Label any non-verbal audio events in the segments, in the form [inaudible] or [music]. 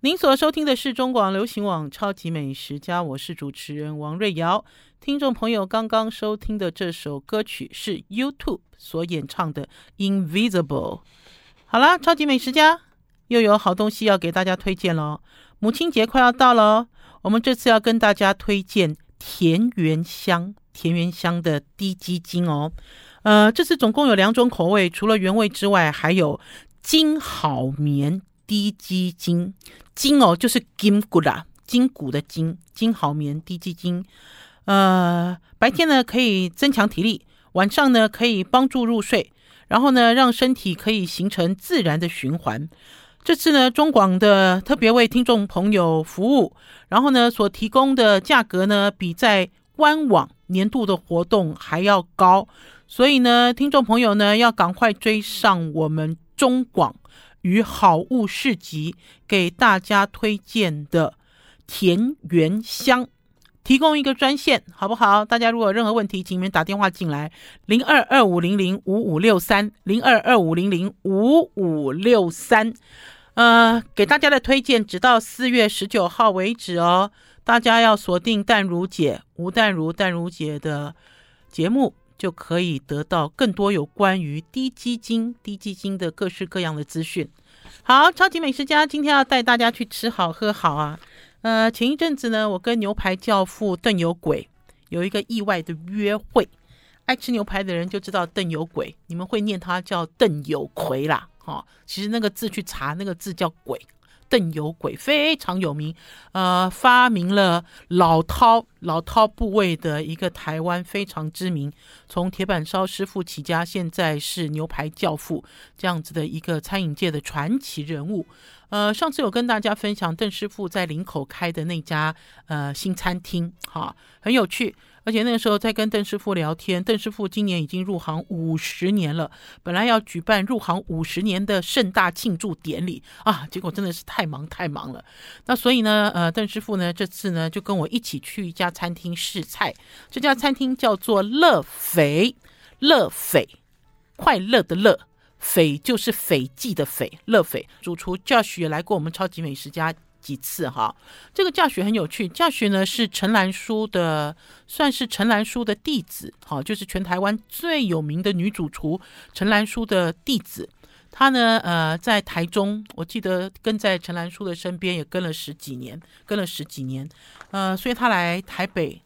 您所收听的是中广流行网《超级美食家》，我是主持人王瑞瑶。听众朋友刚刚收听的这首歌曲是 YouTube 所演唱的《Invisible》。好啦，超级美食家又有好东西要给大家推荐喽！母亲节快要到了，我们这次要跟大家推荐田园香田园香的滴鸡精哦。呃，这次总共有两种口味，除了原味之外，还有筋好棉滴鸡精。筋哦，就是筋骨啦，筋骨的筋，筋好眠滴鸡精。呃，白天呢可以增强体力，晚上呢可以帮助入睡，然后呢让身体可以形成自然的循环。这次呢中广的特别为听众朋友服务，然后呢所提供的价格呢比在官网年度的活动还要高，所以呢听众朋友呢要赶快追上我们中广。与好物市集给大家推荐的田园香，提供一个专线，好不好？大家如果有任何问题，请你们打电话进来，零二二五零零五五六三，零二二五零零五五六三。呃，给大家的推荐直到四月十九号为止哦，大家要锁定淡如姐吴淡如淡如姐的节目。就可以得到更多有关于低基金、低基金的各式各样的资讯。好，超级美食家今天要带大家去吃好喝好啊！呃，前一阵子呢，我跟牛排教父邓有鬼有一个意外的约会。爱吃牛排的人就知道邓有鬼，你们会念他叫邓有奎啦，哈、哦，其实那个字去查，那个字叫鬼。邓有鬼非常有名，呃，发明了老饕老饕部位的一个台湾非常知名，从铁板烧师傅起家，现在是牛排教父这样子的一个餐饮界的传奇人物。呃，上次有跟大家分享邓师傅在林口开的那家呃新餐厅，哈，很有趣。而且那个时候在跟邓师傅聊天，邓师傅今年已经入行五十年了，本来要举办入行五十年的盛大庆祝典礼啊，结果真的是太忙太忙了。那所以呢，呃，邓师傅呢这次呢就跟我一起去一家餐厅试菜，这家餐厅叫做乐斐，乐斐，快乐的乐，斐就是斐济的斐，乐斐。主厨 Josh 也来过我们超级美食家。几次哈，这个教学很有趣。教学呢是陈兰书的，算是陈兰书的弟子，好，就是全台湾最有名的女主厨陈兰书的弟子。她呢，呃，在台中，我记得跟在陈兰书的身边也跟了十几年，跟了十几年，呃，所以她来台北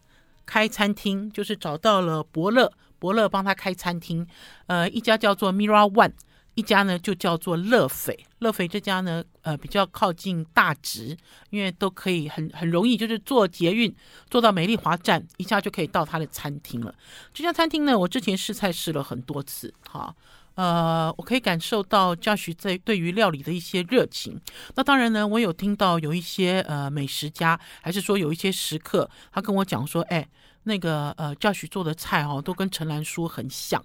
开餐厅，就是找到了伯乐，伯乐帮她开餐厅，呃，一家叫做 Mira One。一家呢就叫做乐斐，乐斐这家呢，呃，比较靠近大直，因为都可以很很容易，就是坐捷运坐到美丽华站，一下就可以到他的餐厅了。这家餐厅呢，我之前试菜试了很多次，哈，呃，我可以感受到 Josh 在对于料理的一些热情。那当然呢，我有听到有一些呃美食家，还是说有一些食客，他跟我讲说，哎，那个呃 Josh 做的菜哦，都跟陈兰书很像。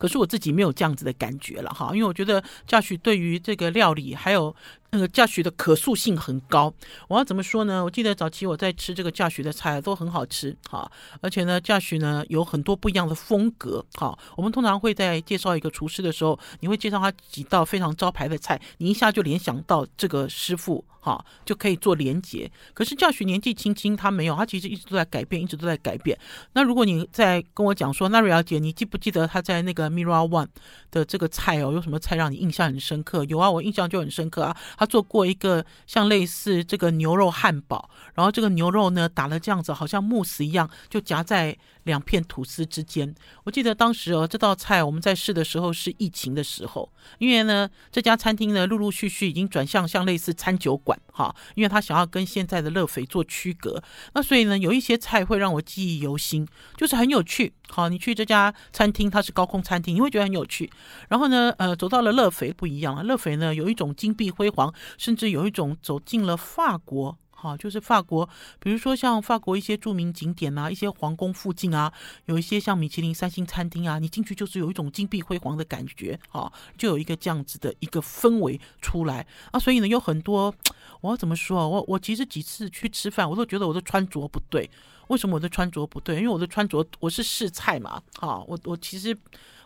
可是我自己没有这样子的感觉了哈，因为我觉得 Josh 对于这个料理还有。那个 Josh 的可塑性很高，我要怎么说呢？我记得早期我在吃这个 Josh 的菜都很好吃，哈，而且呢 Josh 呢有很多不一样的风格，哈。我们通常会在介绍一个厨师的时候，你会介绍他几道非常招牌的菜，你一下就联想到这个师傅，哈，就可以做连结。可是 Josh 年纪轻轻，他没有，他其实一直都在改变，一直都在改变。那如果你在跟我讲说，那瑞瑶姐，你记不记得他在那个 Mirror One 的这个菜哦，有什么菜让你印象很深刻？有啊，我印象就很深刻啊。他做过一个像类似这个牛肉汉堡，然后这个牛肉呢打了这样子，好像慕斯一样，就夹在两片吐司之间。我记得当时哦，这道菜我们在试的时候是疫情的时候，因为呢这家餐厅呢陆陆续续已经转向像类似餐酒馆哈，因为他想要跟现在的乐斐做区隔，那所以呢有一些菜会让我记忆犹新，就是很有趣。好，你去这家餐厅，它是高空餐厅，你会觉得很有趣。然后呢，呃，走到了乐斐不一样了，乐斐呢有一种金碧辉煌。甚至有一种走进了法国，哈，就是法国，比如说像法国一些著名景点啊，一些皇宫附近啊，有一些像米其林三星餐厅啊，你进去就是有一种金碧辉煌的感觉，哈，就有一个这样子的一个氛围出来啊。所以呢，有很多，我要怎么说啊？我我其实几次去吃饭，我都觉得我的穿着不对。为什么我的穿着不对？因为我的穿着我是试菜嘛，哈，我我其实。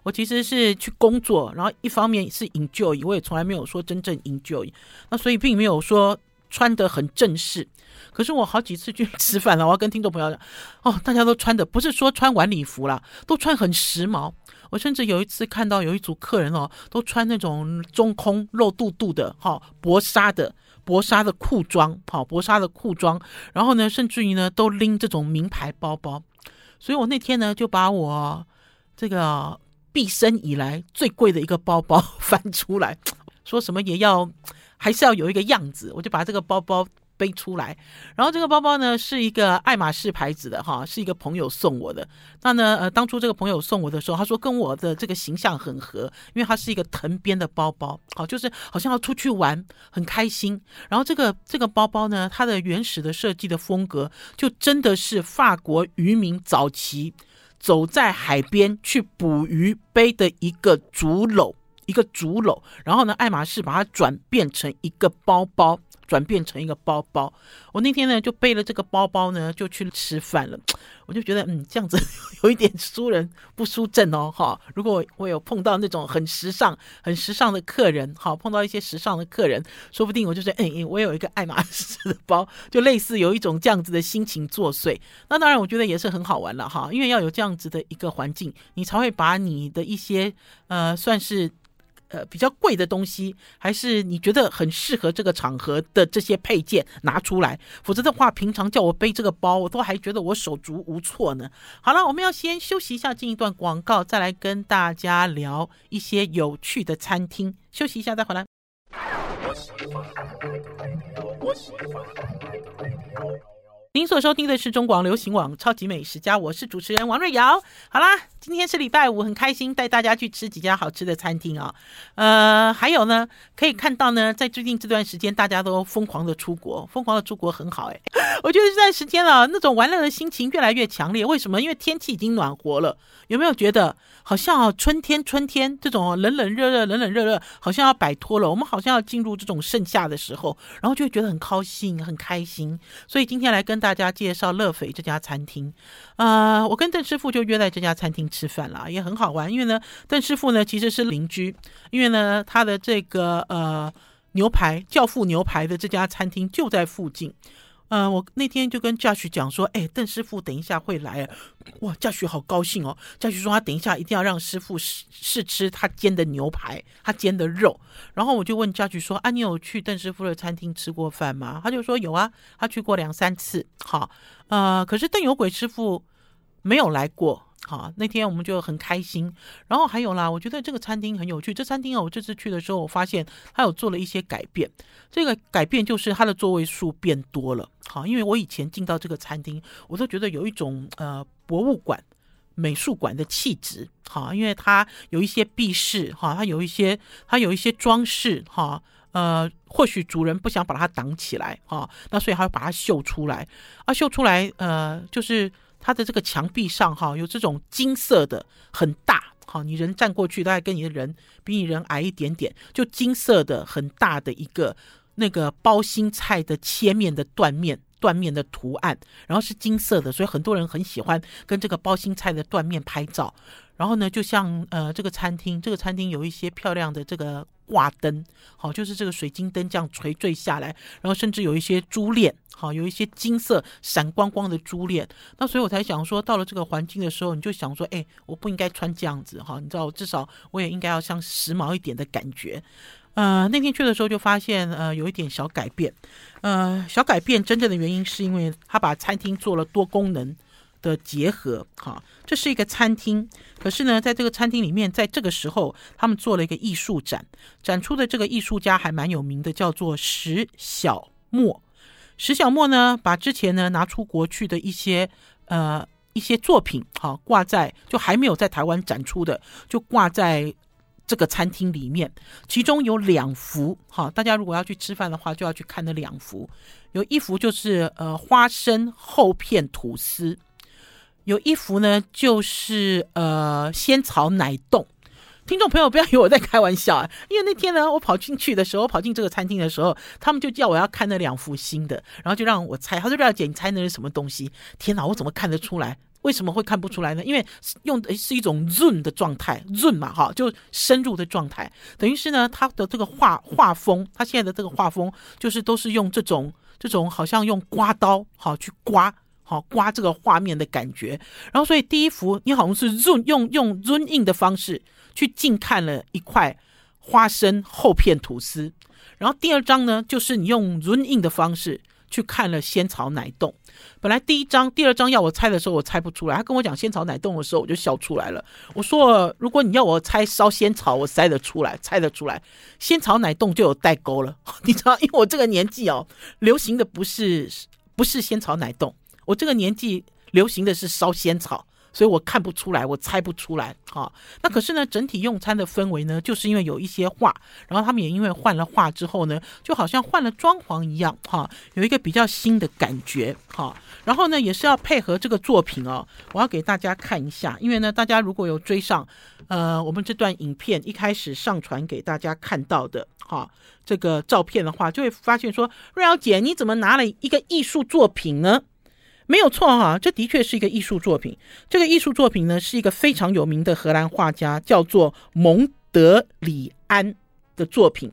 我其实是去工作，然后一方面是 enjoy，我也从来没有说真正 enjoy，那所以并没有说穿得很正式。可是我好几次去吃饭了，我要跟听众朋友讲，哦，大家都穿的不是说穿晚礼服啦，都穿很时髦。我甚至有一次看到有一组客人哦，都穿那种中空露肚肚的哈薄纱的薄纱的裤装，好薄纱的裤装，然后呢，甚至于呢都拎这种名牌包包。所以我那天呢就把我这个毕生以来最贵的一个包包 [laughs] 翻出来，说什么也要还是要有一个样子，我就把这个包包。背出来，然后这个包包呢是一个爱马仕牌子的哈，是一个朋友送我的。那呢，呃，当初这个朋友送我的时候，他说跟我的这个形象很合，因为它是一个藤编的包包，好，就是好像要出去玩，很开心。然后这个这个包包呢，它的原始的设计的风格，就真的是法国渔民早期走在海边去捕鱼背的一个竹篓，一个竹篓。然后呢，爱马仕把它转变成一个包包。转变成一个包包，我那天呢就背了这个包包呢就去吃饭了，我就觉得嗯这样子 [laughs] 有一点输人不输阵哦哈。如果我有碰到那种很时尚、很时尚的客人，好碰到一些时尚的客人，说不定我就是哎，我有一个爱马仕的包，[laughs] 就类似有一种这样子的心情作祟。那当然我觉得也是很好玩了哈，因为要有这样子的一个环境，你才会把你的一些呃算是。呃，比较贵的东西，还是你觉得很适合这个场合的这些配件拿出来，否则的话，平常叫我背这个包，我都还觉得我手足无措呢。好了，我们要先休息一下，进一段广告，再来跟大家聊一些有趣的餐厅。休息一下再回来。您所收听的是中广流行网《超级美食家》，我是主持人王瑞瑶。好啦，今天是礼拜五，很开心带大家去吃几家好吃的餐厅啊。呃，还有呢，可以看到呢，在最近这段时间，大家都疯狂的出国，疯狂的出国很好哎。我觉得这段时间啊，那种玩乐的心情越来越强烈。为什么？因为天气已经暖和了。有没有觉得好像啊，春天春天这种冷冷热热冷冷热热，好像要摆脱了。我们好像要进入这种盛夏的时候，然后就会觉得很高兴、很开心。所以今天来跟大家介绍乐斐这家餐厅。啊，我跟邓师傅就约在这家餐厅吃饭了，也很好玩。因为呢，邓师傅呢其实是邻居，因为呢他的这个呃牛排教父牛排的这家餐厅就在附近。呃，我那天就跟嘉许讲说，哎，邓师傅等一下会来，哇嘉许好高兴哦。嘉许说他等一下一定要让师傅试试吃他煎的牛排，他煎的肉。然后我就问嘉许说，啊，你有去邓师傅的餐厅吃过饭吗？他就说有啊，他去过两三次。好，呃，可是邓有鬼师傅没有来过。好，那天我们就很开心。然后还有啦，我觉得这个餐厅很有趣。这餐厅啊，我这次去的时候，我发现它有做了一些改变。这个改变就是它的座位数变多了。好，因为我以前进到这个餐厅，我都觉得有一种呃博物馆、美术馆的气质。好，因为它有一些壁饰，哈，它有一些它有一些装饰，哈，呃，或许主人不想把它挡起来，哈，那所以他会把它秀出来。啊，秀出来，呃，就是。它的这个墙壁上哈有这种金色的很大，好，你人站过去大概跟你的人比你人矮一点点，就金色的很大的一个那个包心菜的切面的断面断面的图案，然后是金色的，所以很多人很喜欢跟这个包心菜的断面拍照。然后呢，就像呃这个餐厅，这个餐厅有一些漂亮的这个。挂灯，好，就是这个水晶灯这样垂坠下来，然后甚至有一些珠链，好，有一些金色闪光光的珠链。那所以我才想说，到了这个环境的时候，你就想说，哎，我不应该穿这样子，哈，你知道，至少我也应该要像时髦一点的感觉。呃，那天去的时候就发现，呃，有一点小改变，呃，小改变真正的原因是因为他把餐厅做了多功能。的结合，哈，这是一个餐厅。可是呢，在这个餐厅里面，在这个时候，他们做了一个艺术展，展出的这个艺术家还蛮有名的，叫做石小墨。石小墨呢，把之前呢拿出国去的一些呃一些作品，哈，挂在就还没有在台湾展出的，就挂在这个餐厅里面。其中有两幅，哈，大家如果要去吃饭的话，就要去看那两幅。有一幅就是呃花生厚片吐司。有一幅呢，就是呃仙草奶冻。听众朋友不要以为我在开玩笑啊，[laughs] 因为那天呢，我跑进去的时候，跑进这个餐厅的时候，他们就叫我要看那两幅新的，然后就让我猜，他说：“廖姐，你猜那是什么东西？”天哪，我怎么看得出来？为什么会看不出来呢？因为用的是一种润的状态润嘛，哈，就深入的状态，等于是呢，他的这个画画风，他现在的这个画风就是都是用这种这种好像用刮刀好去刮，好刮这个画面的感觉。然后所以第一幅你好像是 zoom 用用 zoom in 的方式去近看了一块花生厚片吐司，然后第二张呢，就是你用 zoom in 的方式。去看了仙草奶冻，本来第一张、第二张要我猜的时候，我猜不出来。他跟我讲仙草奶冻的时候，我就笑出来了。我说：“如果你要我猜烧仙草，我猜得出来，猜得出来。仙草奶冻就有代沟了，[laughs] 你知道？因为我这个年纪哦，流行的不是不是仙草奶冻，我这个年纪流行的是烧仙草。”所以我看不出来，我猜不出来，哈、那可是呢，整体用餐的氛围呢，就是因为有一些画，然后他们也因为换了画之后呢，就好像换了装潢一样，哈、有一个比较新的感觉，哈、然后呢，也是要配合这个作品哦，我要给大家看一下，因为呢，大家如果有追上，呃，我们这段影片一开始上传给大家看到的，哈、这个照片的话，就会发现说，瑞瑶姐，你怎么拿了一个艺术作品呢？没有错哈，这的确是一个艺术作品。这个艺术作品呢，是一个非常有名的荷兰画家，叫做蒙德里安的作品。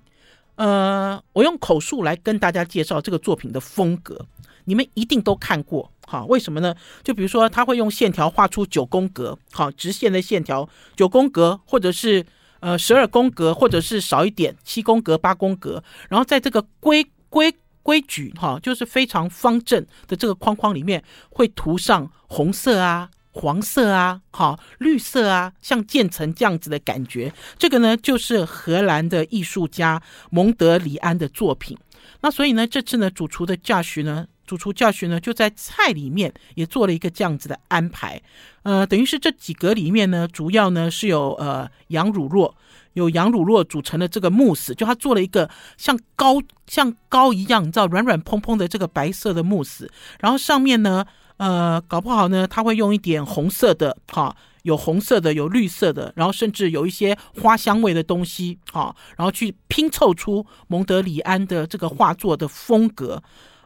呃，我用口述来跟大家介绍这个作品的风格，你们一定都看过哈。为什么呢？就比如说，他会用线条画出九宫格，好，直线的线条，九宫格，或者是呃十二宫格，或者是少一点七宫格、八宫格，然后在这个规规。规矩哈，就是非常方正的这个框框里面，会涂上红色啊、黄色啊、好绿色啊，像渐层这样子的感觉。这个呢，就是荷兰的艺术家蒙德里安的作品。那所以呢，这次呢，主厨的教学呢，主厨教学呢，就在菜里面也做了一个这样子的安排。呃，等于是这几格里面呢，主要呢是有呃羊乳酪。有羊乳酪组成的这个慕斯，就他做了一个像糕像糕一样，你知道软软蓬蓬的这个白色的慕斯，然后上面呢，呃，搞不好呢，他会用一点红色的，哈，有红色的，有绿色的，然后甚至有一些花香味的东西，哈，然后去拼凑出蒙德里安的这个画作的风格。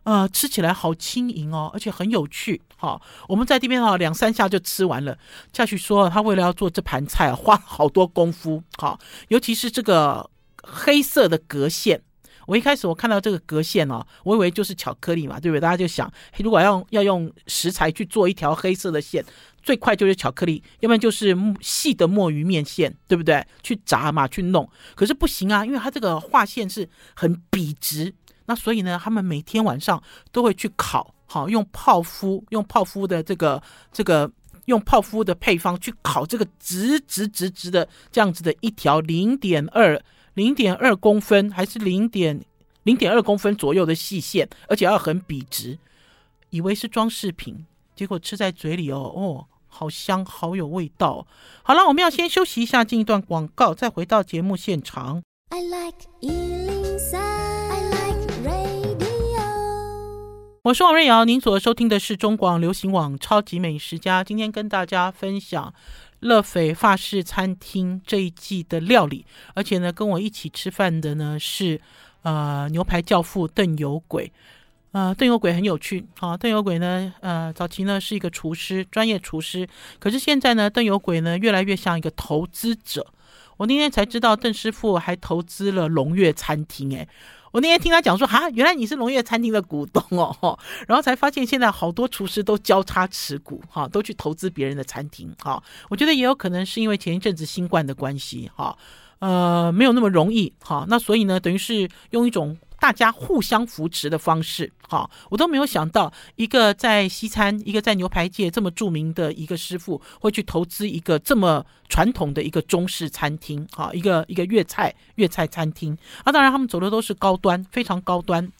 呃，吃起来好轻盈哦，而且很有趣。好、我们在这边哈两三下就吃完了。下去说，他为了要做这盘菜，花好多功夫。好、尤其是这个黑色的格线。我一开始我看到这个格线哦，我以为就是巧克力嘛，对不对？大家就想，如果要要用食材去做一条黑色的线，最快就是巧克力，要不然就是细的墨鱼面线，对不对？去炸嘛，去弄。可是不行啊，因为它这个画线是很笔直。那所以呢，他们每天晚上都会去烤，好用泡芙，用泡芙的这个这个用泡芙的配方去烤这个直直直直的这样子的一条零点二零点二公分还是零点零点二公分左右的细线，而且要很笔直，以为是装饰品，结果吃在嘴里哦哦，好香，好有味道。好了，我们要先休息一下，进一段广告，再回到节目现场。I like 我是王瑞瑶，您所收听的是中广流行网超级美食家。今天跟大家分享乐斐法式餐厅这一季的料理，而且呢，跟我一起吃饭的呢是呃牛排教父邓有鬼。呃，邓有鬼很有趣，啊，邓有鬼呢，呃，早期呢是一个厨师，专业厨师，可是现在呢，邓有鬼呢越来越像一个投资者。我那天才知道，邓师傅还投资了龙悦餐厅，诶。我那天听他讲说，哈，原来你是龙悦餐厅的股东哦，[laughs] 然后才发现现在好多厨师都交叉持股，哈，都去投资别人的餐厅，哈，我觉得也有可能是因为前一阵子新冠的关系，哈，呃，没有那么容易，哈，那所以呢，等于是用一种。大家互相扶持的方式，好，我都没有想到，一个在西餐，一个在牛排界这么著名的一个师傅，会去投资一个这么传统的一个中式餐厅，好，一个一个粤菜粤菜餐厅。啊，当然他们走的都是高端，非常高端，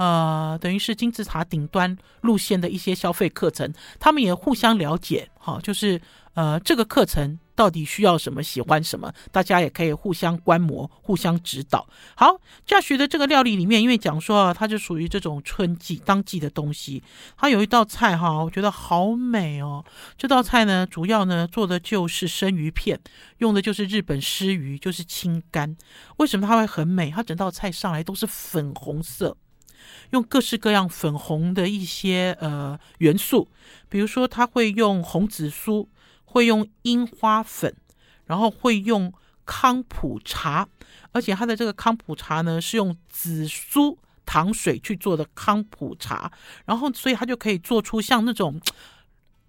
呃，等于是金字塔顶端路线的一些消费课程，他们也互相了解，好，就是呃这个课程。到底需要什么？喜欢什么？大家也可以互相观摩、互相指导。好，Josh 的这个料理里面，因为讲说啊，它就属于这种春季当季的东西。它有一道菜哈，我觉得好美哦。这道菜呢，主要呢做的就是生鱼片，用的就是日本鰤鱼，就是青干。为什么它会很美？它整道菜上来都是粉红色。用各式各样粉红的一些呃元素，比如说他会用红紫苏，会用樱花粉，然后会用康普茶，而且他的这个康普茶呢是用紫苏糖水去做的康普茶，然后所以他就可以做出像那种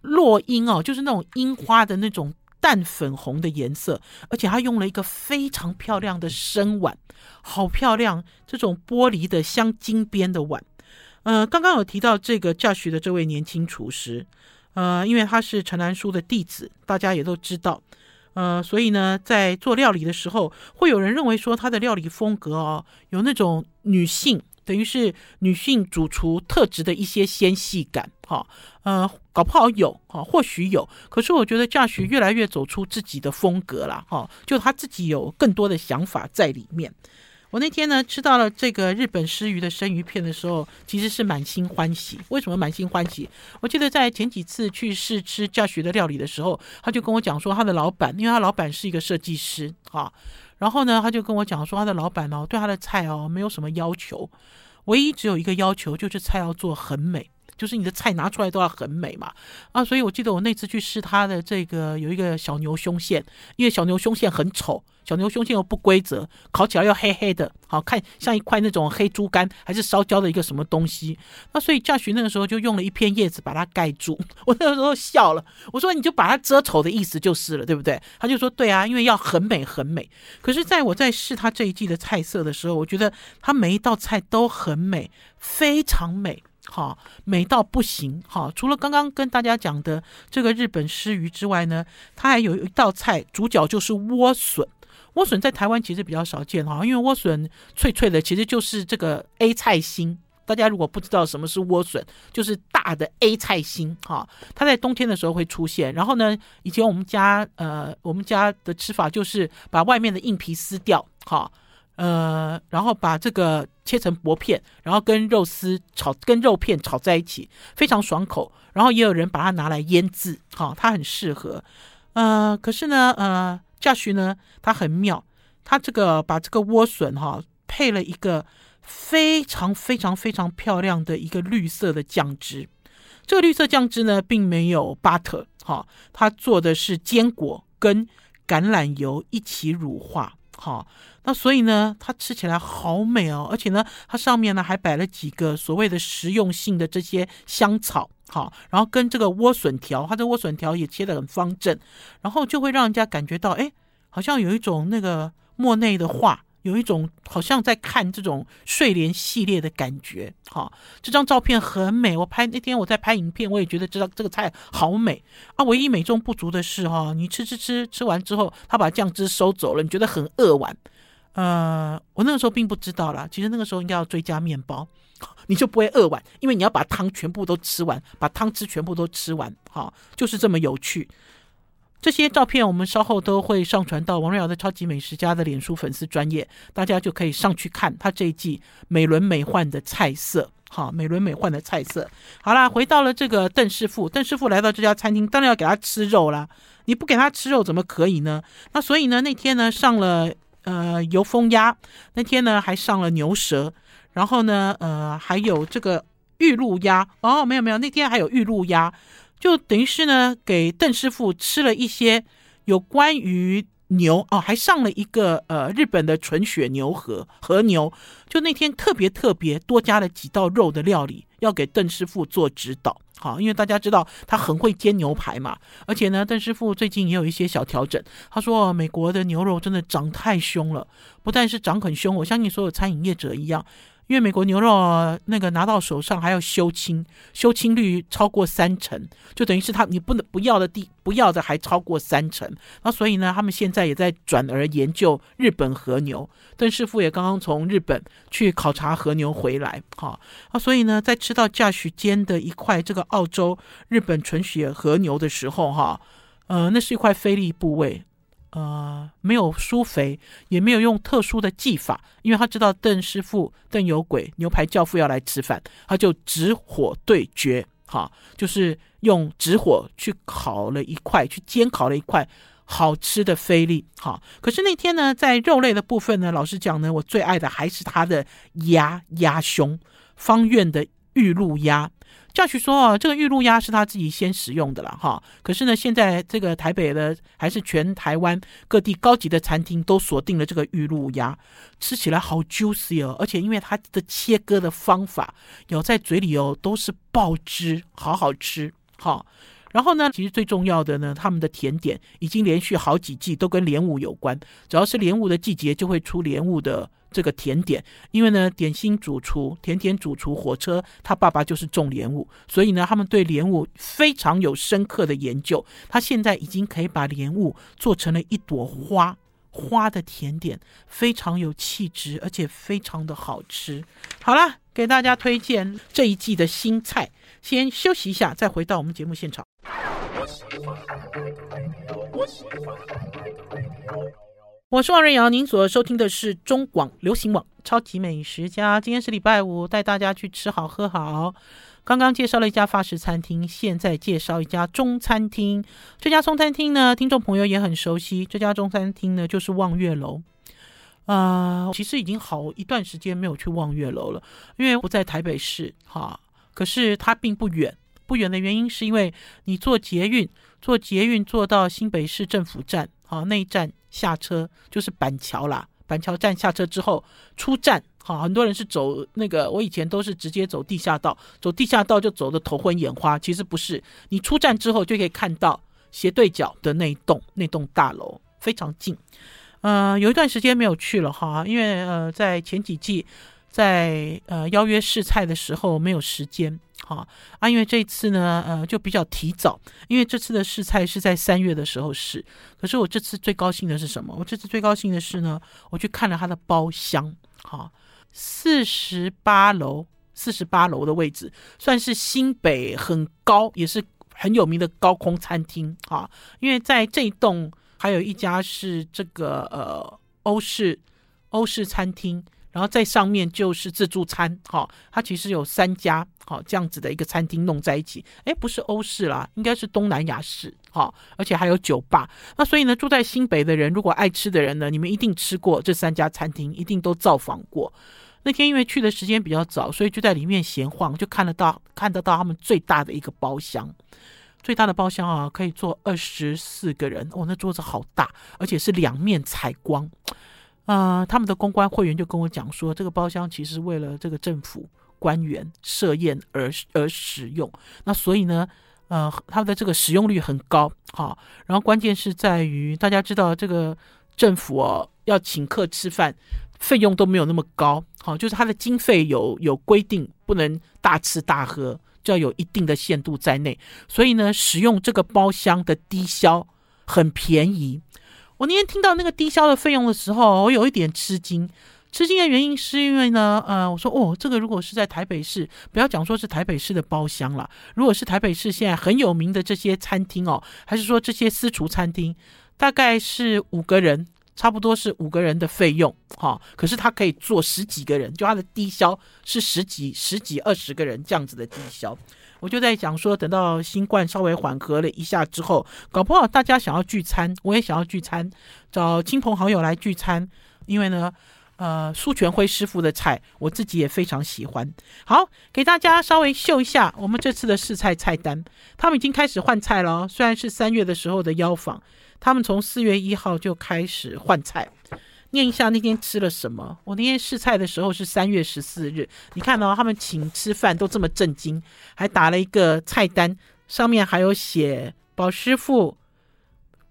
落樱哦，就是那种樱花的那种。淡粉红的颜色，而且他用了一个非常漂亮的深碗，好漂亮！这种玻璃的镶金边的碗。呃，刚刚有提到这个 Josh 的这位年轻厨师，呃，因为他是陈南书的弟子，大家也都知道，呃，所以呢，在做料理的时候，会有人认为说他的料理风格哦，有那种女性。等于是女性主厨特质的一些纤细感，哈，呃，搞不好有，哈，或许有。可是我觉得 Josh 越来越走出自己的风格了，哈，就他自己有更多的想法在里面。我那天呢吃到了这个日本鰤鱼的生鱼片的时候，其实是满心欢喜。为什么满心欢喜？我记得在前几次去试吃 Josh 的料理的时候，他就跟我讲说，他的老板，因为他老板是一个设计师，哈。然后呢，他就跟我讲说，他的老板哦，对他的菜哦，没有什么要求，唯一只有一个要求，就是菜要做很美。就是你的菜拿出来都要很美嘛，啊，所以我记得我那次去试他的这个有一个小牛胸腺，因为小牛胸腺很丑，小牛胸腺又不规则，烤起来又黑黑的，好看像一块那种黑猪肝还是烧焦的一个什么东西，那所以 Josh 那个时候就用了一片叶子把它盖住，[laughs] 我那个时候笑了，我说你就把它遮丑的意思就是了，对不对？他就说对啊，因为要很美很美。可是在我在试他这一季的菜色的时候，我觉得他每一道菜都很美，非常美。好，美到不行。好，除了刚刚跟大家讲的这个日本鰤鱼之外呢，它还有一道菜，主角就是莴笋。莴笋在台湾其实比较少见哈，因为莴笋脆脆的，其实就是这个 A 菜心。大家如果不知道什么是莴笋，就是大的 A 菜心哈。它在冬天的时候会出现。然后呢，以前我们家呃，我们家的吃法就是把外面的硬皮撕掉，哈。呃，然后把这个切成薄片，然后跟肉丝炒，跟肉片炒在一起，非常爽口。然后也有人把它拿来腌制，哈，它很适合。呃，可是呢，呃，Josh 呢，它很妙，它这个把这个莴笋哈配了一个非常非常非常漂亮的一个绿色的酱汁。这个绿色酱汁呢，并没有 butter，哈，它做的是坚果跟橄榄油一起乳化。哈，那所以呢，它吃起来好美哦，而且呢，它上面呢还摆了几个所谓的实用性的这些香草，好，然后跟这个莴笋条，它的莴笋条也切得很方正，然后就会让人家感觉到，哎，好像有一种那个莫内的画。有一种好像在看这种睡莲系列的感觉，哈，这张照片很美。我拍那天我在拍影片，我也觉得这张这个菜好美啊。唯一美中不足的是，哈，你吃吃吃吃完之后，他把酱汁收走了，你觉得很扼腕。呃，我那个时候并不知道啦，其实那个时候应该要追加面包，[laughs] 你就不会饿完，因为你要把汤全部都吃完，把汤汁全部都吃完，好，就是这么有趣。这些照片我们稍后都会上传到王瑞瑶的超级美食家的脸书粉丝专业，大家就可以上去看他这一季美轮美奂的菜色。好，美轮美奂的菜色。好啦，回到了这个邓师傅，邓师傅来到这家餐厅，当然要给他吃肉啦。你不给他吃肉怎么可以呢？那所以呢，那天呢上了呃油封鸭，那天呢还上了牛舌，然后呢呃还有这个玉露鸭。哦，没有没有，那天还有玉露鸭。就等于是呢，给邓师傅吃了一些有关于牛哦，还上了一个呃日本的纯血牛和和牛。就那天特别特别多加了几道肉的料理，要给邓师傅做指导。好，因为大家知道他很会煎牛排嘛，而且呢，邓师傅最近也有一些小调整。他说，美国的牛肉真的涨太凶了，不但是涨很凶，我相信所有餐饮业者一样。因为美国牛肉那个拿到手上还要修青，修青率超过三成，就等于是他你不能不要的地不要的还超过三成，那所以呢，他们现在也在转而研究日本和牛。邓师傅也刚刚从日本去考察和牛回来，[laughs] 哈啊，所以呢，在吃到 Josh 煎的一块这个澳洲日本纯血和牛的时候，哈，呃，那是一块菲力部位。呃，没有舒肥，也没有用特殊的技法，因为他知道邓师傅、邓有鬼、牛排教父要来吃饭，他就直火对决，哈，就是用直火去烤了一块，去煎烤了一块好吃的菲力，哈。可是那天呢，在肉类的部分呢，老实讲呢，我最爱的还是他的鸭鸭胸。方院的玉露鸭。教许说啊，这个玉露鸭是他自己先使用的了哈。可是呢，现在这个台北的还是全台湾各地高级的餐厅都锁定了这个玉露鸭，吃起来好 juicy 哦，而且因为它的切割的方法，咬在嘴里哦都是爆汁，好好吃哈。然后呢，其实最重要的呢，他们的甜点已经连续好几季都跟莲雾有关，只要是莲雾的季节就会出莲雾的。这个甜点，因为呢，点心主厨、甜点主厨火车，他爸爸就是种莲雾，所以呢，他们对莲雾非常有深刻的研究。他现在已经可以把莲雾做成了一朵花，花的甜点非常有气质，而且非常的好吃。好了，给大家推荐这一季的新菜。先休息一下，再回到我们节目现场。我是王瑞瑶，您所收听的是中广流行网超级美食家。今天是礼拜五，带大家去吃好喝好。刚刚介绍了一家法式餐厅，现在介绍一家中餐厅。这家中餐厅呢，听众朋友也很熟悉。这家中餐厅呢，就是望月楼。啊、其实已经好一段时间没有去望月楼了，因为不在台北市哈。可是它并不远，不远的原因是因为你坐捷运，坐捷运坐到新北市政府站，好，那一站。下车就是板桥啦，板桥站下车之后出站，好，很多人是走那个，我以前都是直接走地下道，走地下道就走的头昏眼花，其实不是，你出站之后就可以看到斜对角的那一栋那栋大楼，非常近。呃，有一段时间没有去了哈，因为呃，在前几季在呃邀约试菜的时候没有时间。哈啊，因为这次呢，呃，就比较提早，因为这次的试菜是在三月的时候试。可是我这次最高兴的是什么？我这次最高兴的是呢，我去看了他的包厢，好，四十八楼，四十八楼的位置，算是新北很高，也是很有名的高空餐厅啊。因为在这一栋还有一家是这个呃欧式欧式餐厅。然后在上面就是自助餐，哈，它其实有三家，哈，这样子的一个餐厅弄在一起，诶，不是欧式啦，应该是东南亚式，哈，而且还有酒吧。那所以呢，住在新北的人，如果爱吃的人呢，你们一定吃过这三家餐厅，一定都造访过。那天因为去的时间比较早，所以就在里面闲晃，就看得到看得到他们最大的一个包厢，最大的包厢啊，可以坐二十四个人，哦，那桌子好大，而且是两面采光。啊、呃，他们的公关会员就跟我讲说，这个包厢其实为了这个政府官员设宴而而使用。那所以呢，呃，他们的这个使用率很高，好。然后关键是在于，大家知道这个政府哦，要请客吃饭，费用都没有那么高，好，就是他的经费有有规定，不能大吃大喝，就要有一定的限度在内。所以呢，使用这个包厢的低消很便宜。我那天听到那个低消的费用的时候，我有一点吃惊。吃惊的原因是因为呢，呃，我说哦，这个如果是在台北市，不要讲说是台北市的包厢了，如果是台北市现在很有名的这些餐厅哦，还是说这些私厨餐厅，大概是五个人，差不多是五个人的费用，哈、可是他可以做十几个人，就他的低消是十几、十几、二十个人这样子的低消。我就在讲说，等到新冠稍微缓和了一下之后，搞不好大家想要聚餐，我也想要聚餐，找亲朋好友来聚餐。因为呢，呃，苏全辉师傅的菜，我自己也非常喜欢。好，给大家稍微秀一下我们这次的试菜菜单。他们已经开始换菜了，虽然是三月的时候的邀访，他们从四月一号就开始换菜。念一下那天吃了什么？我那天试菜的时候是三月十四日。你看到、哦、他们请吃饭都这么震惊，还打了一个菜单，上面还有写“宝师傅，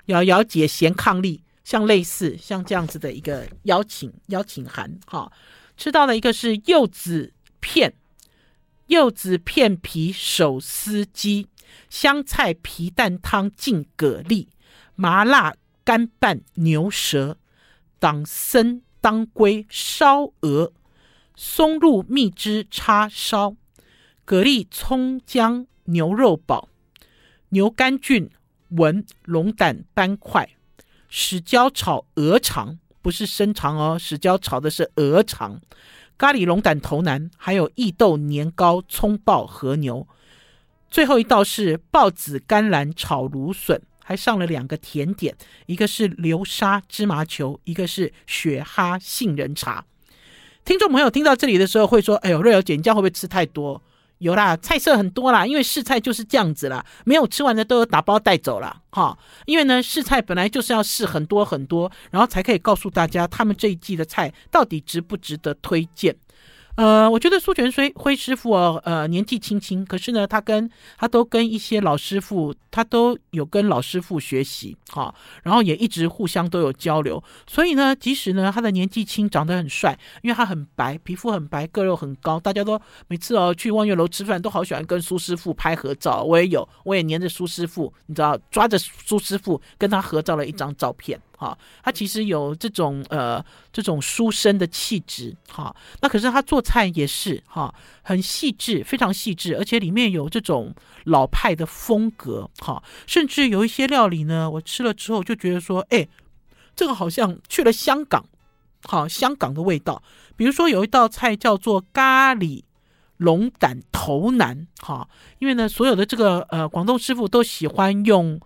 瑶瑶姐贤伉俪”，像类似像这样子的一个邀请邀请函。哈、哦，吃到了一个是柚子片，柚子片皮手撕鸡，香菜皮蛋汤净蛤蜊，麻辣干拌牛舌。党参当归烧鹅，松露蜜汁叉烧，蛤蜊葱姜牛肉煲，牛肝菌纹龙胆斑块，豉椒炒鹅肠，不是生肠哦，豉椒炒的是鹅肠，咖喱龙胆头腩，还有异豆年糕葱爆和牛，最后一道是豹子甘蓝炒芦笋。还上了两个甜点，一个是流沙芝麻球，一个是雪哈杏仁茶。听众朋友听到这里的时候会说：“哎呦，瑞肴姐，你这样会不会吃太多？”有啦，菜色很多啦，因为试菜就是这样子啦，没有吃完的都有打包带走了哈。因为呢，试菜本来就是要试很多很多，然后才可以告诉大家他们这一季的菜到底值不值得推荐。呃，我觉得苏全辉辉师傅哦，呃，年纪轻轻，可是呢，他跟他都跟一些老师傅，他都有跟老师傅学习，哈，然后也一直互相都有交流，所以呢，即使呢他的年纪轻，长得很帅，因为他很白，皮肤很白，个肉很高，大家都每次哦去望月楼吃饭，都好喜欢跟苏师傅拍合照，我也有，我也黏着苏师傅，你知道，抓着苏师傅跟他合照了一张照片。哈，他其实有这种呃这种书生的气质，哈，那可是他做菜也是哈，很细致，非常细致，而且里面有这种老派的风格，哈，甚至有一些料理呢，我吃了之后就觉得说，哎，这个好像去了香港，好，香港的味道。比如说有一道菜叫做咖喱龙胆头腩，哈，因为呢，所有的这个呃广东师傅都喜欢用。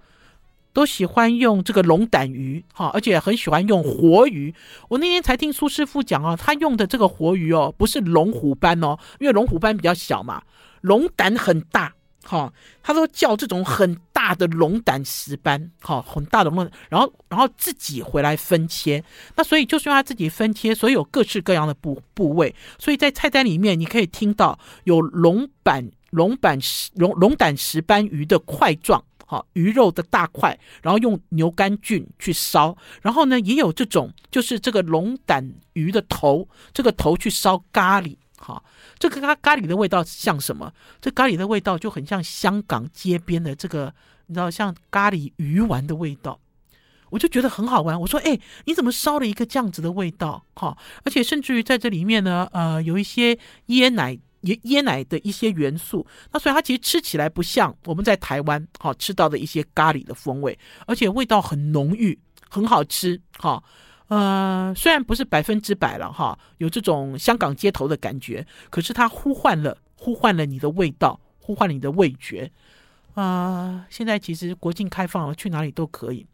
都喜欢用这个龙胆鱼，哈，而且很喜欢用活鱼。我那天才听苏师傅讲啊，他用的这个活鱼哦，不是龙虎斑哦，因为龙虎斑比较小嘛，龙胆很大，哈，他都叫这种很大的龙胆石斑，哈，很大的龙，然后然后自己回来分切。那所以就是用他自己分切，所以有各式各样的部部位。所以在菜单里面，你可以听到有龙板、龙板石、龙龙胆石斑鱼的块状。好，鱼肉的大块，然后用牛肝菌去烧，然后呢，也有这种，就是这个龙胆鱼的头，这个头去烧咖喱。好，这个咖咖喱的味道像什么？这咖喱的味道就很像香港街边的这个，你知道，像咖喱鱼丸的味道。我就觉得很好玩。我说，哎，你怎么烧了一个这样子的味道？哈，而且甚至于在这里面呢，呃，有一些椰奶。椰椰奶的一些元素，那所以它其实吃起来不像我们在台湾好吃到的一些咖喱的风味，而且味道很浓郁，很好吃哈。呃，虽然不是百分之百了哈，有这种香港街头的感觉，可是它呼唤了呼唤了你的味道，呼唤了你的味觉啊，现在其实国境开放了，去哪里都可以。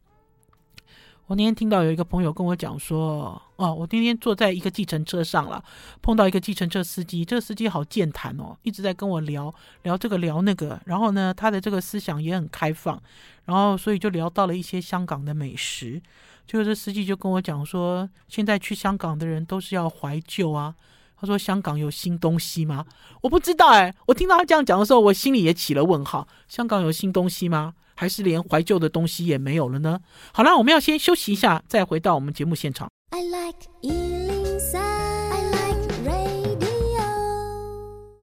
我那天听到有一个朋友跟我讲说，哦，我那天坐在一个计程车上了，碰到一个计程车司机，这个司机好健谈哦，一直在跟我聊聊这个聊那个，然后呢，他的这个思想也很开放，然后所以就聊到了一些香港的美食，就是这司机就跟我讲说，现在去香港的人都是要怀旧啊，他说香港有新东西吗？我不知道哎，我听到他这样讲的时候，我心里也起了问号，香港有新东西吗？还是连怀旧的东西也没有了呢？好了，我们要先休息一下，再回到我们节目现场。I like 103, I like radio。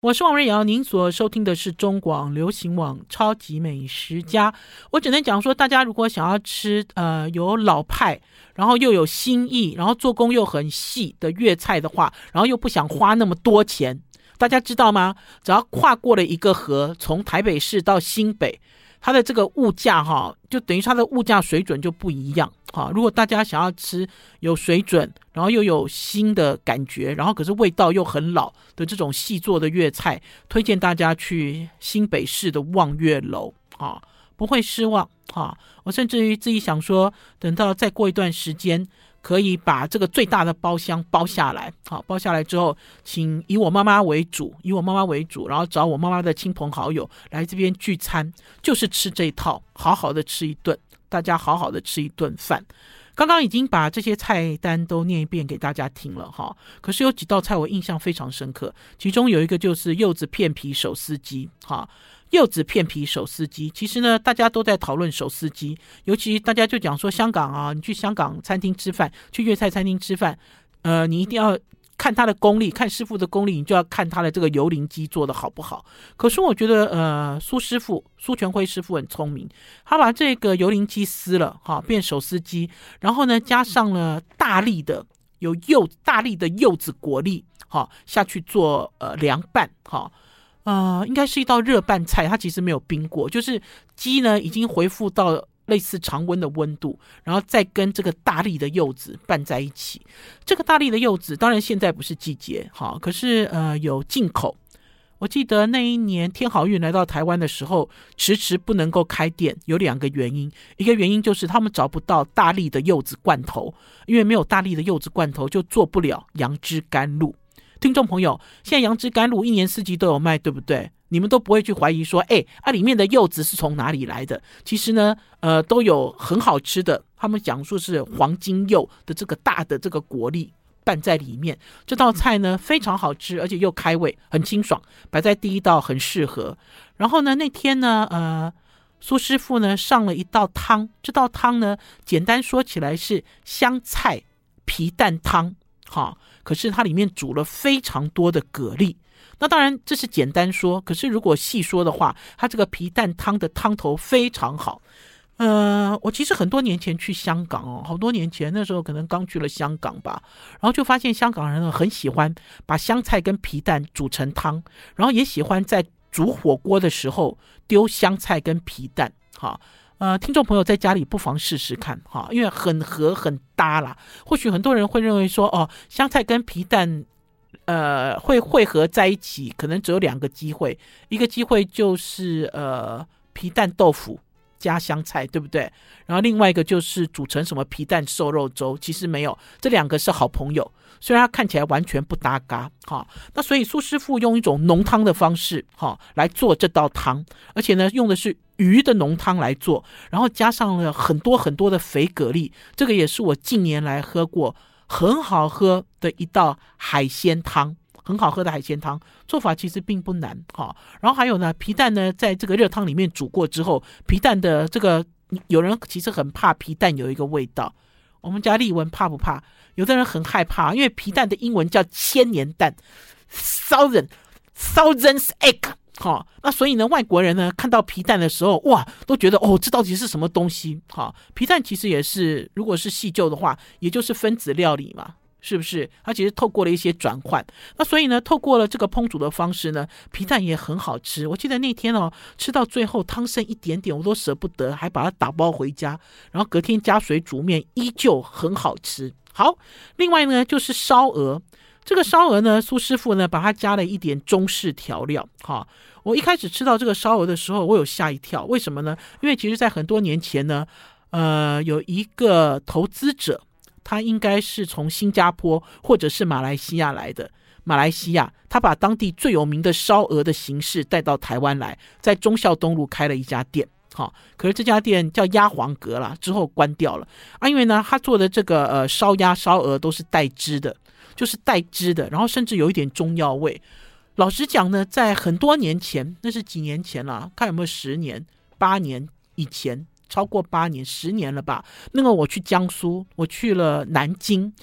我是王瑞瑶，您所收听的是中广流行网《超级美食家》。我只能讲说，大家如果想要吃呃有老派，然后又有新意，然后做工又很细的粤菜的话，然后又不想花那么多钱，大家知道吗？只要跨过了一个河，从台北市到新北。它的这个物价哈，就等于它的物价水准就不一样哈。如果大家想要吃有水准，然后又有新的感觉，然后可是味道又很老的这种细做的粤菜，推荐大家去新北市的望月楼啊，不会失望哈。我甚至于自己想说，等到再过一段时间。可以把这个最大的包厢包下来，好，包下来之后，请以我妈妈为主，以我妈妈为主，然后找我妈妈的亲朋好友来这边聚餐，就是吃这一套，好好的吃一顿，大家好好的吃一顿饭。刚刚已经把这些菜单都念一遍给大家听了哈，可是有几道菜我印象非常深刻，其中有一个就是柚子片皮手撕鸡，哈。柚子片皮手撕鸡，其实呢，大家都在讨论手撕鸡，尤其大家就讲说香港啊，你去香港餐厅吃饭，去粤菜餐厅吃饭，呃，你一定要看他的功力，看师傅的功力，你就要看他的这个油淋鸡做得好不好。可是我觉得，呃，苏师傅苏全辉师傅很聪明，他把这个油淋鸡撕了，哈，变手撕鸡，然后呢，加上了大粒的有柚大粒的柚子果粒，哈，下去做呃凉拌，哈。呃，应该是一道热拌菜，它其实没有冰过，就是鸡呢已经恢复到类似常温的温度，然后再跟这个大粒的柚子拌在一起。这个大粒的柚子当然现在不是季节，哈，可是呃有进口。我记得那一年天好运来到台湾的时候，迟迟不能够开店，有两个原因，一个原因就是他们找不到大粒的柚子罐头，因为没有大粒的柚子罐头就做不了杨枝甘露。听众朋友，现在杨枝甘露一年四季都有卖，对不对？你们都不会去怀疑说，哎，啊，里面的柚子是从哪里来的？其实呢，呃，都有很好吃的。他们讲述是黄金柚的这个大的这个果粒拌在里面，这道菜呢非常好吃，而且又开胃，很清爽，摆在第一道很适合。然后呢，那天呢，呃，苏师傅呢上了一道汤，这道汤呢简单说起来是香菜皮蛋汤，哈，可是它里面煮了非常多的蛤蜊。那当然这是简单说，可是如果细说的话，它这个皮蛋汤的汤头非常好。呃，我其实很多年前去香港哦，好多年前那时候可能刚去了香港吧，然后就发现香港人呢很喜欢把香菜跟皮蛋煮成汤，然后也喜欢在煮火锅的时候丢香菜跟皮蛋。哈，呃，听众朋友在家里不妨试试看哈，因为很合很搭啦。或许很多人会认为说，哦，香菜跟皮蛋。呃，会汇合在一起，可能只有两个机会，一个机会就是呃皮蛋豆腐加香菜，对不对？然后另外一个就是煮成什么皮蛋瘦肉粥，其实没有，这两个是好朋友，虽然它看起来完全不搭嘎，哈。那所以苏师傅用一种浓汤的方式，哈，来做这道汤，而且呢，用的是鱼的浓汤来做，然后加上了很多很多的肥蛤蜊，这个也是我近年来喝过。很好喝的一道海鲜汤，很好喝的海鲜汤，做法其实并不难哈。然后还有呢，皮蛋呢，在这个热汤里面煮过之后，皮蛋的这个，有人其实很怕皮蛋有一个味道。我们家丽文怕不怕？有的人很害怕，因为皮蛋的英文叫千年蛋，thousand thousands egg。好，那所以呢，外国人呢看到皮蛋的时候，哇，都觉得哦，这到底是什么东西？好，皮蛋其实也是，如果是细究的话，也就是分子料理嘛，是不是？它其实透过了一些转换，那所以呢，透过了这个烹煮的方式呢，皮蛋也很好吃。我记得那天哦，吃到最后汤剩一点点，我都舍不得，还把它打包回家，然后隔天加水煮面，依旧很好吃。好，另外呢就是烧鹅。这个烧鹅呢，苏师傅呢把它加了一点中式调料。哈，我一开始吃到这个烧鹅的时候，我有吓一跳。为什么呢？因为其实，在很多年前呢，呃，有一个投资者，他应该是从新加坡或者是马来西亚来的。马来西亚，他把当地最有名的烧鹅的形式带到台湾来，在忠孝东路开了一家店。哈，可是这家店叫鸭黄阁啦，之后关掉了啊，因为呢，他做的这个呃烧鸭、烧鹅都是带汁的。就是带汁的，然后甚至有一点中药味。老实讲呢，在很多年前，那是几年前了，看有没有十年、八年以前，超过八年、十年了吧？那个我去江苏，我去了南京。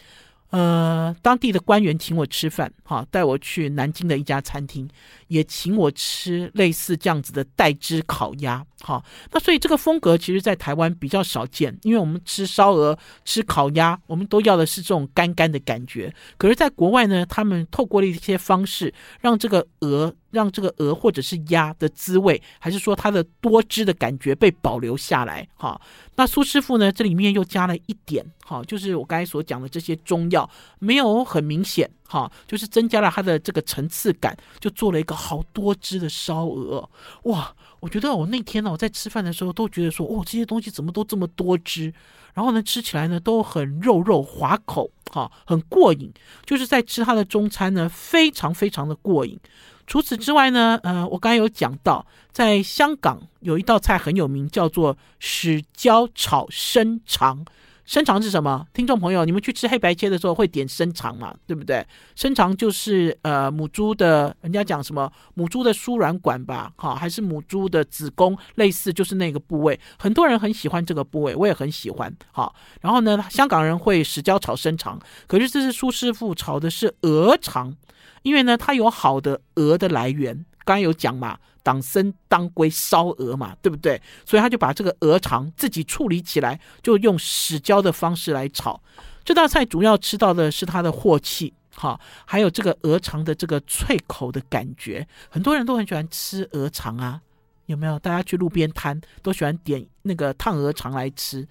呃，当地的官员请我吃饭，哈，带我去南京的一家餐厅，也请我吃类似这样子的带汁烤鸭，哈。那所以这个风格其实，在台湾比较少见，因为我们吃烧鹅、吃烤鸭，我们都要的是这种干干的感觉。可是，在国外呢，他们透过了一些方式，让这个鹅。让这个鹅或者是鸭的滋味，还是说它的多汁的感觉被保留下来？哈，那苏师傅呢？这里面又加了一点，哈，就是我刚才所讲的这些中药，没有很明显，哈，就是增加了它的这个层次感，就做了一个好多汁的烧鹅。哇，我觉得我那天呢，我在吃饭的时候都觉得说，哦，这些东西怎么都这么多汁？然后呢，吃起来呢都很肉肉滑口，哈，很过瘾。就是在吃它的中餐呢，非常非常的过瘾。除此之外呢，呃，我刚才有讲到，在香港有一道菜很有名，叫做豉椒炒生肠。生肠是什么？听众朋友，你们去吃黑白切的时候会点生肠嘛？对不对？生肠就是呃母猪的，人家讲什么母猪的输卵管吧？哈，还是母猪的子宫，类似就是那个部位。很多人很喜欢这个部位，我也很喜欢。好，然后呢，香港人会豉椒炒生肠，可是这是苏师傅炒的是鹅肠。因为呢，它有好的鹅的来源，刚刚有讲嘛，党参当归烧鹅嘛，对不对？所以他就把这个鹅肠自己处理起来，就用豉椒的方式来炒。这道菜主要吃到的是它的镬气，哈，还有这个鹅肠的这个脆口的感觉。很多人都很喜欢吃鹅肠啊，有没有？大家去路边摊都喜欢点那个烫鹅肠来吃。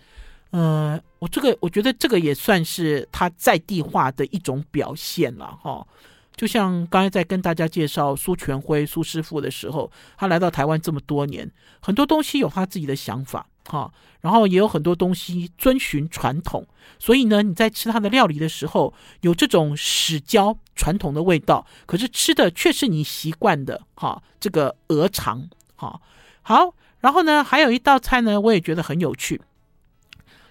呃，我这个我觉得这个也算是它在地化的一种表现了，哈。就像刚才在跟大家介绍苏全辉苏师傅的时候，他来到台湾这么多年，很多东西有他自己的想法，哈，然后也有很多东西遵循传统，所以呢，你在吃他的料理的时候，有这种史焦传统的味道，可是吃的却是你习惯的哈，这个鹅肠，哈，好，然后呢，还有一道菜呢，我也觉得很有趣，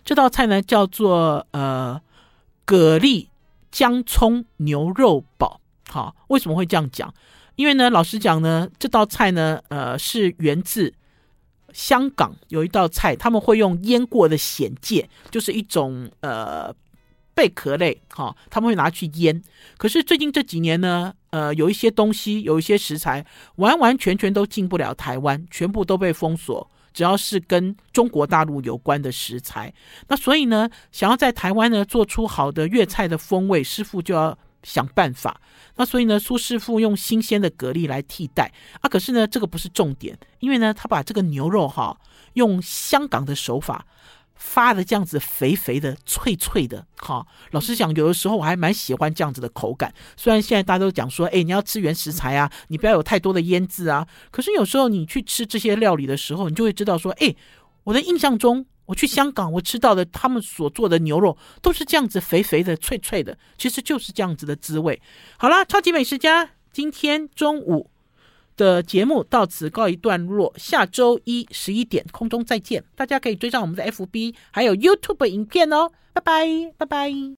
这道菜呢叫做呃蛤蜊姜葱牛肉堡，好，为什么会这样讲？因为呢，老实讲呢，这道菜呢，呃，是源自香港有一道菜，他们会用腌过的蚬芥，就是一种呃贝壳类，哈、他们会拿去腌。可是最近这几年呢，呃，有一些东西，有一些食材，完完全全都进不了台湾，全部都被封锁。只要是跟中国大陆有关的食材，那所以呢，想要在台湾呢做出好的粤菜的风味，师傅就要。想办法，那所以呢，苏师傅用新鲜的蛤蜊来替代啊。可是呢，这个不是重点，因为呢，他把这个牛肉哈，用香港的手法发的这样子肥肥的、脆脆的。哈，老实讲，有的时候我还蛮喜欢这样子的口感。虽然现在大家都讲说，哎，你要吃原食材啊，你不要有太多的腌制啊。可是有时候你去吃这些料理的时候，你就会知道说，哎，我的印象中。我去香港，我吃到的他们所做的牛肉都是这样子肥肥的、脆脆的，其实就是这样子的滋味。好啦，超级美食家，今天中午的节目到此告一段落，下周一十一点空中再见。大家可以追上我们的 FB 还有 YouTube 影片哦，拜拜，拜拜。